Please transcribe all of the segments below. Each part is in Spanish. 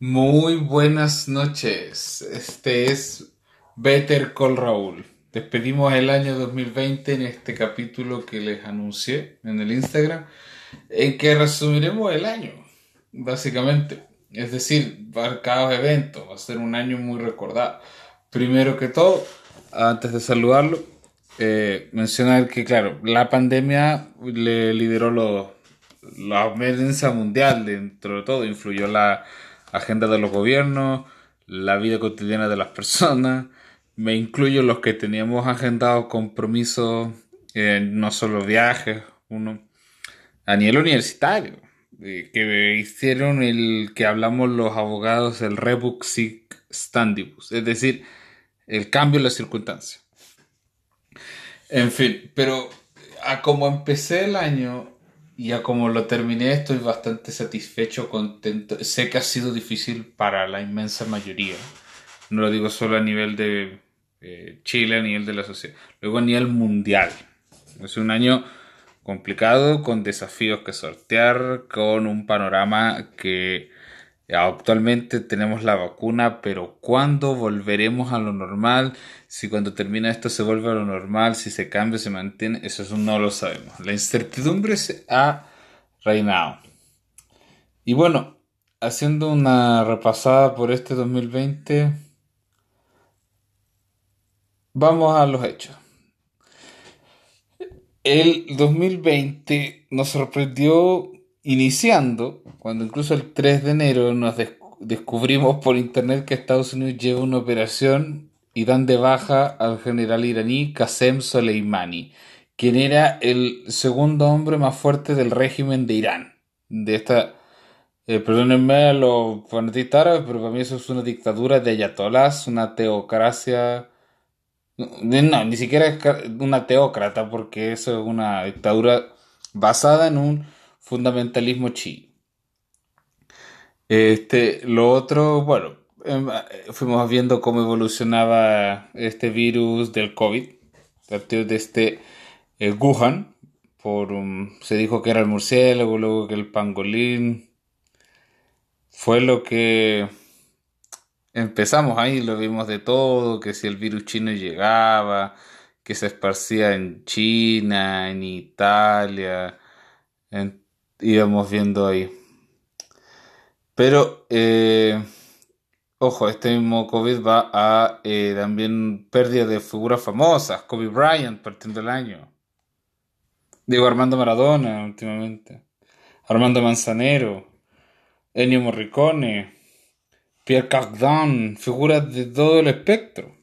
Muy buenas noches. Este es Better Call Raúl. Despedimos el año 2020 en este capítulo que les anuncié en el Instagram, en que resumiremos el año, básicamente. Es decir, marcados eventos. Va a ser un año muy recordado. Primero que todo, antes de saludarlo, eh, mencionar que, claro, la pandemia le lideró la emergencia mundial dentro de todo, influyó la agenda de los gobiernos, la vida cotidiana de las personas, me incluyo los que teníamos agendados compromisos, eh, no solo viajes, uno a nivel universitario, eh, que hicieron el que hablamos los abogados, el rebus sic standibus, es decir, el cambio en las circunstancias. En fin, pero a como empecé el año y a como lo terminé estoy bastante satisfecho, contento. Sé que ha sido difícil para la inmensa mayoría. No lo digo solo a nivel de eh, Chile, a nivel de la sociedad, luego a nivel mundial. Es un año complicado, con desafíos que sortear, con un panorama que Actualmente tenemos la vacuna, pero ¿cuándo volveremos a lo normal? Si cuando termina esto se vuelve a lo normal, si se cambia, se mantiene, eso no lo sabemos. La incertidumbre se ha reinado. Y bueno, haciendo una repasada por este 2020, vamos a los hechos. El 2020 nos sorprendió iniciando, cuando incluso el 3 de enero nos descubrimos por internet que Estados Unidos lleva una operación y dan de baja al general iraní Qasem Soleimani, quien era el segundo hombre más fuerte del régimen de Irán. De esta, eh, perdónenme a los fanatistas árabes, pero para mí eso es una dictadura de ayatolás, una teocracia. No, ni siquiera es una teócrata, porque eso es una dictadura basada en un fundamentalismo chi. Este, lo otro, bueno, em, fuimos viendo cómo evolucionaba este virus del COVID, partió de este eh, Wuhan, por, se dijo que era el murciélago, luego que el pangolín, fue lo que empezamos ahí, lo vimos de todo, que si el virus chino llegaba, que se esparcía en China, en Italia, en íbamos viendo ahí. Pero, eh, ojo, este mismo COVID va a eh, también pérdida de figuras famosas. Kobe Bryant partiendo el año. Diego Armando Maradona últimamente. Armando Manzanero. Ennio Morricone. Pierre Cardin. Figuras de todo el espectro.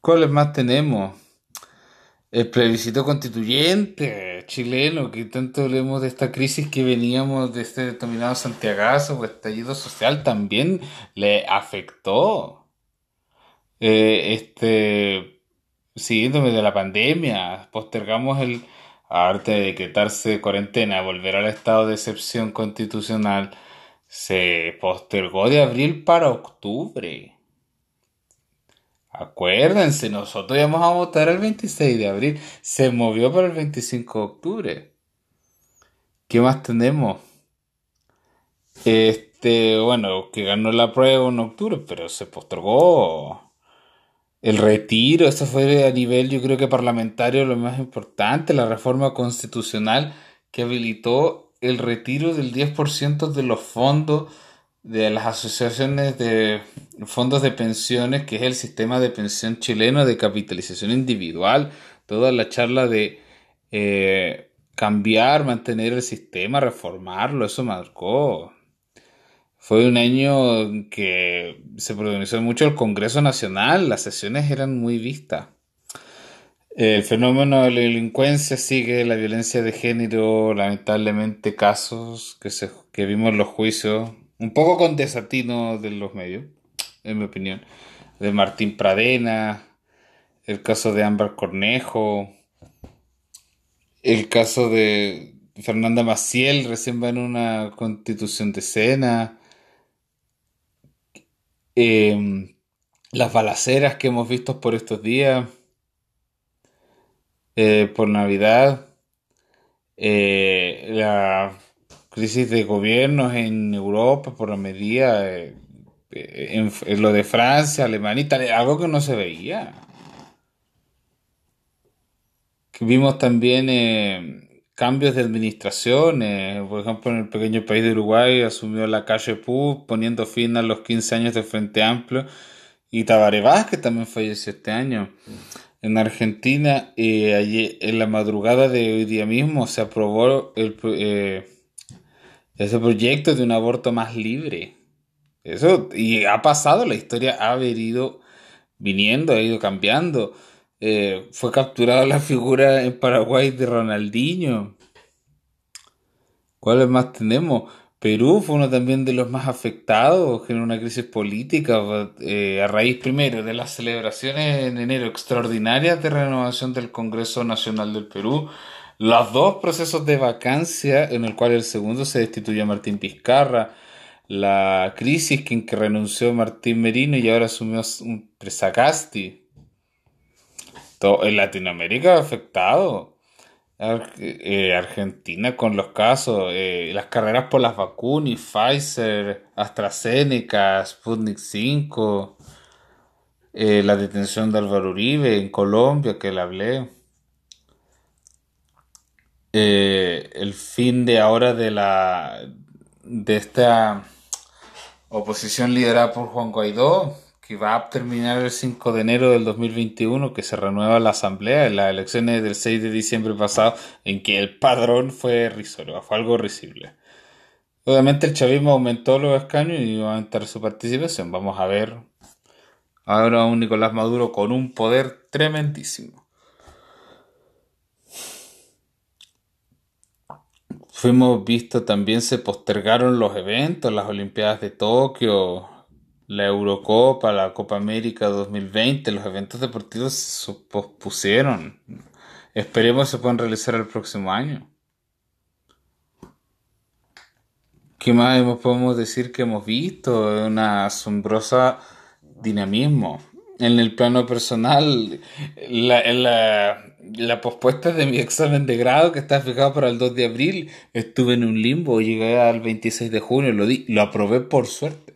¿Cuáles más tenemos? El plebiscito constituyente chileno, que tanto hablemos de esta crisis que veníamos de este denominado Santiagazo o estallido social, también le afectó. Eh, este, siguiéndome de la pandemia, postergamos el arte de decretarse cuarentena, volver al estado de excepción constitucional, se postergó de abril para octubre. Acuérdense, nosotros íbamos a votar el 26 de abril. Se movió para el 25 de octubre. ¿Qué más tenemos? Este, bueno, que ganó la prueba en octubre, pero se postergó. El retiro, eso fue a nivel, yo creo que parlamentario, lo más importante, la reforma constitucional que habilitó el retiro del 10% de los fondos de las asociaciones de fondos de pensiones, que es el sistema de pensión chileno de capitalización individual, toda la charla de eh, cambiar, mantener el sistema, reformarlo, eso marcó. Fue un año que se protagonizó mucho el Congreso Nacional, las sesiones eran muy vistas. El fenómeno de la delincuencia sigue, la violencia de género, lamentablemente casos que, se, que vimos en los juicios un poco con desatino de los medios, en mi opinión, de Martín Pradena, el caso de Ámbar Cornejo, el caso de Fernanda Maciel, recién va en una constitución de escena, em, las balaceras que hemos visto por estos días, eh, por Navidad, eh, la crisis de gobiernos en Europa por la medida, eh, en, lo de Francia, Alemania, Italia, algo que no se veía. Vimos también eh, cambios de administración, por ejemplo en el pequeño país de Uruguay asumió la calle Pú poniendo fin a los 15 años de Frente Amplio y Tabaré Vázquez también falleció este año. En Argentina, eh, en la madrugada de hoy día mismo, se aprobó el, eh, ese proyecto de un aborto más libre. Eso, y ha pasado, la historia ha venido viniendo, ha ido cambiando. Eh, fue capturada la figura en Paraguay de Ronaldinho. ¿Cuáles más tenemos? Perú fue uno también de los más afectados en una crisis política eh, a raíz primero de las celebraciones en enero extraordinarias de renovación del Congreso Nacional del Perú, los dos procesos de vacancia en el cual el segundo se destituyó a Martín Pizcarra, la crisis en que renunció Martín Merino y ahora asumió un Presacasti. Todo, en Latinoamérica afectado. Eh, Argentina con los casos, eh, las carreras por las vacunas, Pfizer, AstraZeneca, Sputnik 5, eh, la detención de Álvaro Uribe en Colombia, que le hablé. El fin de ahora de la de esta oposición liderada por Juan Guaidó, que va a terminar el 5 de enero del 2021, que se renueva la asamblea en las elecciones del 6 de diciembre pasado, en que el padrón fue risorio, fue algo risible. Obviamente el chavismo aumentó los escaños y va a aumentar su participación. Vamos a ver ahora un Nicolás Maduro con un poder tremendísimo. Fuimos visto también se postergaron los eventos, las Olimpiadas de Tokio, la Eurocopa, la Copa América 2020, los eventos deportivos se pospusieron. Esperemos se puedan realizar el próximo año. ¿Qué más podemos decir que hemos visto? Una asombrosa dinamismo. En el plano personal, la, la, la pospuesta de mi examen de grado que está fijado para el 2 de abril, estuve en un limbo, llegué al 26 de junio, lo, di, lo aprobé por suerte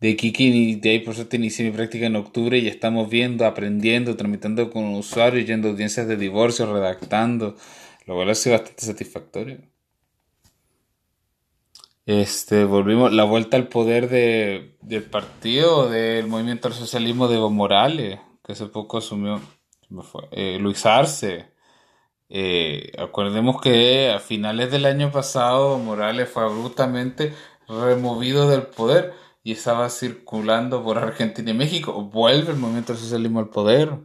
de Kiki, de ahí por suerte inicié mi práctica en octubre y estamos viendo, aprendiendo, tramitando con usuarios, yendo a audiencias de divorcio, redactando, lo cual ha sido bastante satisfactorio. Este, volvimos, la vuelta al poder de, del partido, del movimiento al socialismo de Evo Morales, que hace poco asumió eh, Luis Arce. Eh, acordemos que a finales del año pasado Morales fue abruptamente removido del poder y estaba circulando por Argentina y México. Vuelve el movimiento socialismo al poder.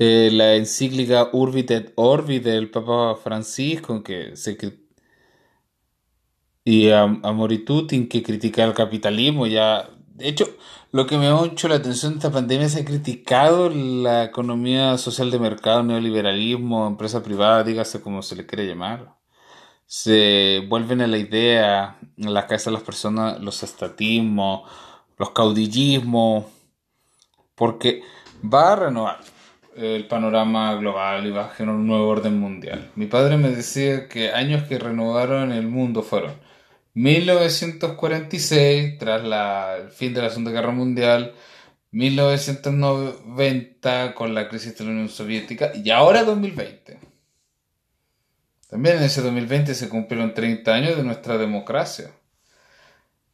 Eh, la encíclica Urbit et Orbit del Papa Francisco, que se y a, a que critica el capitalismo ya de hecho lo que me ha mucho la atención de esta pandemia se ha criticado la economía social de mercado neoliberalismo empresa privada dígase como se le quiere llamar se vuelven a la idea en la cabeza de las personas los estatismos, los caudillismos, porque va a renovar el panorama global y va a generar un nuevo orden mundial. Mi padre me decía que años que renovaron el mundo fueron 1946, tras el fin de la Segunda Guerra Mundial, 1990 con la crisis de la Unión Soviética y ahora 2020. También en ese 2020 se cumplieron 30 años de nuestra democracia.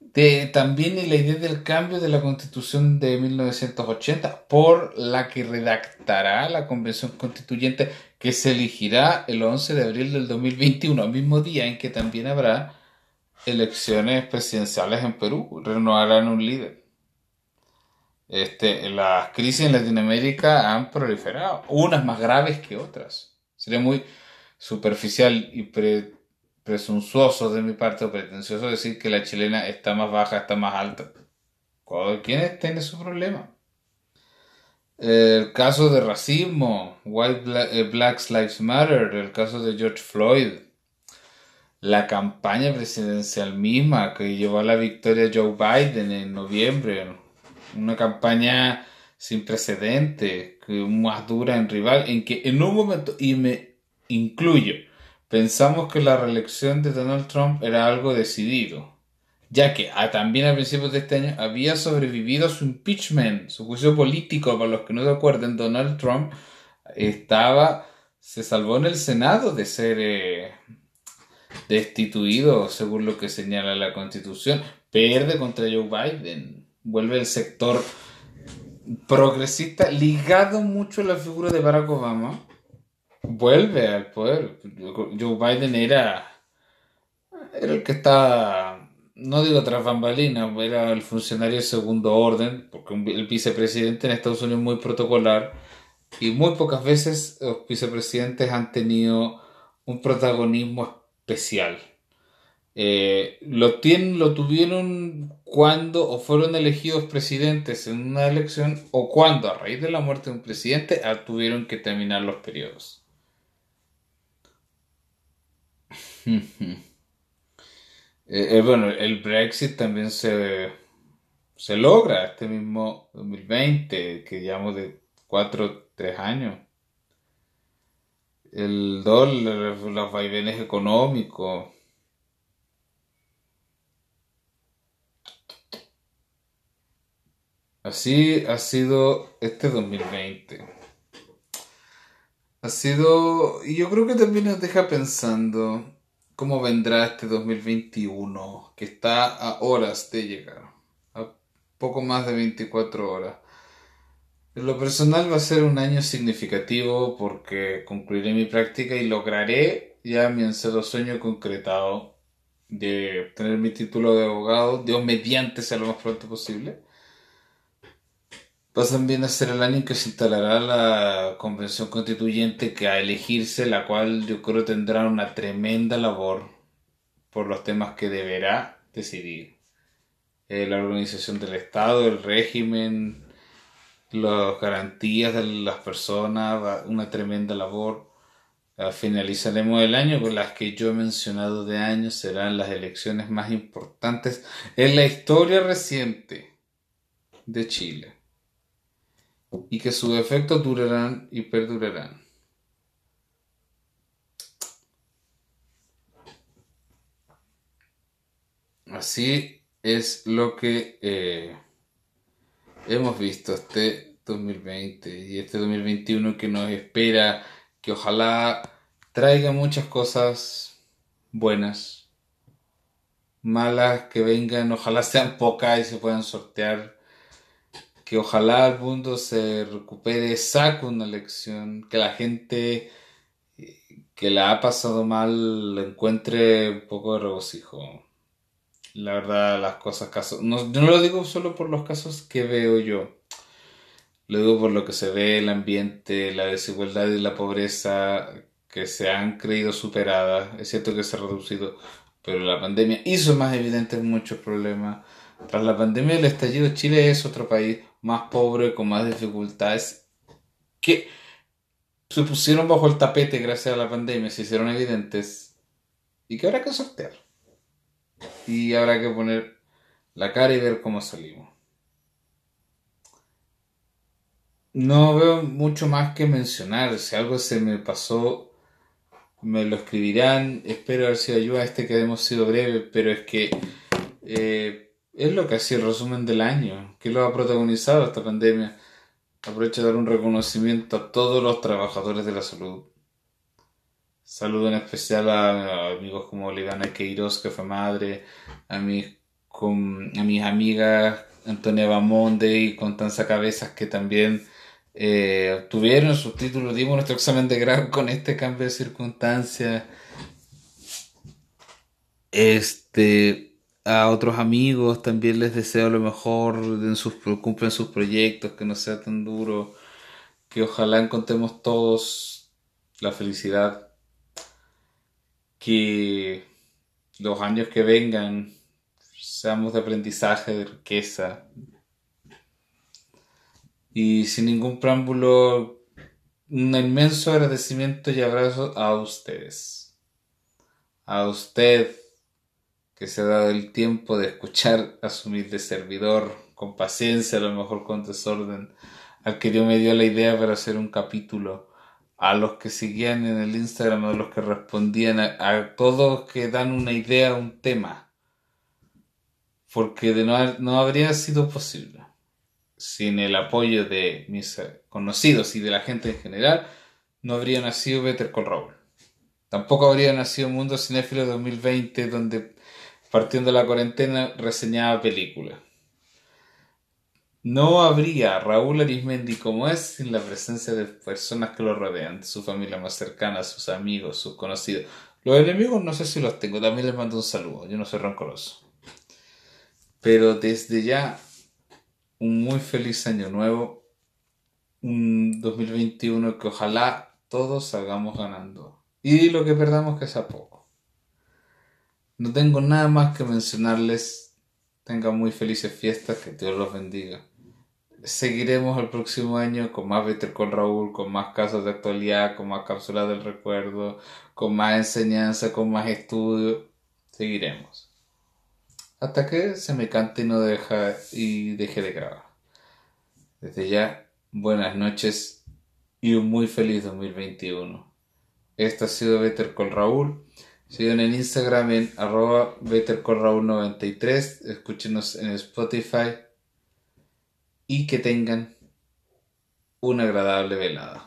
De, también la idea del cambio de la constitución de 1980 por la que redactará la convención constituyente que se elegirá el 11 de abril del 2021, mismo día en que también habrá elecciones presidenciales en Perú, renovarán un líder. Este, las crisis en Latinoamérica han proliferado, unas más graves que otras. Sería muy, superficial y presuntuoso de mi parte o pretencioso decir que la chilena está más baja, está más alta. ¿Quién tiene su problema? El caso de racismo, White eh, Black, Lives Matter, el caso de George Floyd, la campaña presidencial misma que llevó a la victoria Joe Biden en noviembre, una campaña sin precedentes, más dura en rival, en que en un momento, y me incluyo. pensamos que la reelección de Donald Trump era algo decidido, ya que ah, también a principios de este año había sobrevivido a su impeachment, su juicio político, para los que no se acuerden, Donald Trump estaba, se salvó en el Senado de ser eh, destituido, según lo que señala la Constitución, pierde contra Joe Biden, vuelve el sector progresista ligado mucho a la figura de Barack Obama, vuelve al poder. Joe Biden era, el que está, no digo tras bambalinas, era el funcionario de segundo orden, porque el vicepresidente en Estados Unidos es muy protocolar y muy pocas veces los vicepresidentes han tenido un protagonismo especial. Eh, lo, tienen, lo tuvieron cuando o fueron elegidos presidentes en una elección o cuando a raíz de la muerte de un presidente ah, tuvieron que terminar los periodos. Eh, eh, bueno, el Brexit también se, se logra este mismo 2020, que llevamos de 4, 3 años. El dólar, los vaivenes económicos, Así ha sido este 2020. Ha sido, y yo creo que también nos deja pensando cómo vendrá este 2021, que está a horas de llegar, a poco más de 24 horas. En lo personal va a ser un año significativo porque concluiré mi práctica y lograré ya mi ansiado sueño concretado de obtener mi título de abogado, Dios mediante sea lo más pronto posible Va también a ser el año en que se instalará la convención constituyente que a elegirse, la cual yo creo tendrá una tremenda labor por los temas que deberá decidir. Eh, la organización del Estado, el régimen, las garantías de las personas, una tremenda labor. Ah, finalizaremos el año con las que yo he mencionado de años serán las elecciones más importantes en la historia reciente de Chile y que sus efectos durarán y perdurarán. Así es lo que eh, hemos visto este 2020 y este 2021 que nos espera, que ojalá traiga muchas cosas buenas, malas que vengan, ojalá sean pocas y se puedan sortear que ojalá el mundo se recupere, saque una lección, que la gente que la ha pasado mal encuentre un poco de regocijo. La verdad, las cosas, casos, no, no lo digo solo por los casos que veo yo, lo digo por lo que se ve, el ambiente, la desigualdad y la pobreza que se han creído superadas. Es cierto que se ha reducido, pero la pandemia hizo más evidentes muchos problemas. Tras la pandemia del estallido, Chile es otro país más pobre, con más dificultades, que se pusieron bajo el tapete gracias a la pandemia, se hicieron evidentes y que habrá que sortear. Y habrá que poner la cara y ver cómo salimos. No veo mucho más que mencionar. Si algo se me pasó, me lo escribirán. Espero haber sido ayuda a este que hemos sido breve, pero es que eh, es lo que hacía el resumen del año, que lo ha protagonizado esta pandemia. Aprovecho de dar un reconocimiento a todos los trabajadores de la salud. Saludo en especial a, amigos como Olivana Queiroz, que fue madre, a mis, a mis amigas Antonia Bamonde y Constanza Cabezas, que también eh, obtuvieron sus títulos. Dimos nuestro examen de grado con este cambio de circunstancias. Este a otros amigos también les deseo lo mejor en sus cumplen sus proyectos, que no sea tan duro, que ojalá encontremos todos la felicidad, que los años que vengan seamos de aprendizaje, de riqueza. Y sin ningún preámbulo, un inmenso agradecimiento y abrazo a ustedes. A usted que se ha dado el tiempo de escuchar a su humilde servidor con paciencia, a lo mejor con desorden, al que Dios me dio la idea para hacer un capítulo a los que seguían en el Instagram, a los que respondían, a, todos que dan una idea, un tema. Porque de no, no habría sido posible sin el apoyo de mis conocidos y de la gente en general, no habría nacido Better Call Raúl. Tampoco habría nacido Mundo Cinéfilo 2020, donde partiendo de la cuarentena reseñaba películas. No habría Raúl Arismendi como es sin la presencia de personas que lo rodean, su familia más cercana, sus amigos, sus conocidos. Los enemigos no sé si los tengo, también les mando un saludo, yo no soy rencoroso. Pero desde ya, un muy feliz año nuevo, un 2021 que ojalá todos salgamos ganando. Y lo que perdamos que sea poco. No tengo nada más que mencionarles. Tengan muy felices fiestas, que Dios los bendiga seguiremos el próximo año con más Better con Raúl, con más casos de actualidad, con más cápsulas del recuerdo, con más enseñanza, con más estudio. Seguiremos. Hasta que se me cante y no deja y deje de grabar. Desde ya, buenas noches y un muy feliz 2021. Esto ha sido Better con Raúl. Sigan en Instagram en arroba bettercolraúl93. Escúchenos en Spotify y que tengan una agradable velada.